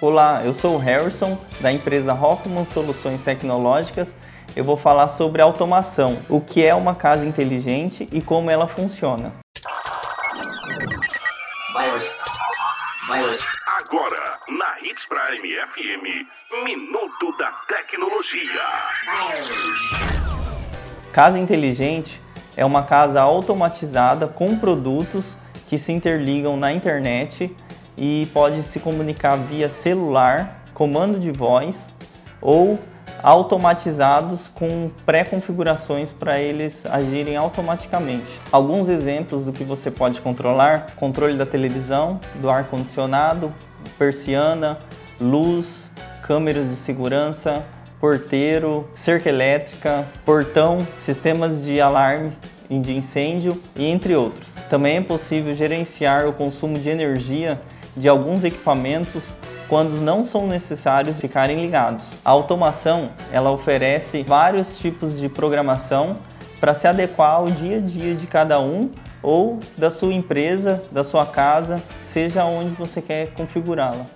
Olá, eu sou o Harrison da empresa Hoffman Soluções Tecnológicas. Eu vou falar sobre automação, o que é uma casa inteligente e como ela funciona. Agora, na Hits Prime FM, Minuto da Tecnologia. Casa inteligente é uma casa automatizada com produtos que se interligam na internet e pode se comunicar via celular, comando de voz ou automatizados com pré-configurações para eles agirem automaticamente. Alguns exemplos do que você pode controlar: controle da televisão, do ar condicionado, persiana, luz, câmeras de segurança, porteiro, cerca elétrica, portão, sistemas de alarme e de incêndio e entre outros. Também é possível gerenciar o consumo de energia de alguns equipamentos quando não são necessários ficarem ligados. A automação, ela oferece vários tipos de programação para se adequar ao dia a dia de cada um ou da sua empresa, da sua casa, seja onde você quer configurá-la.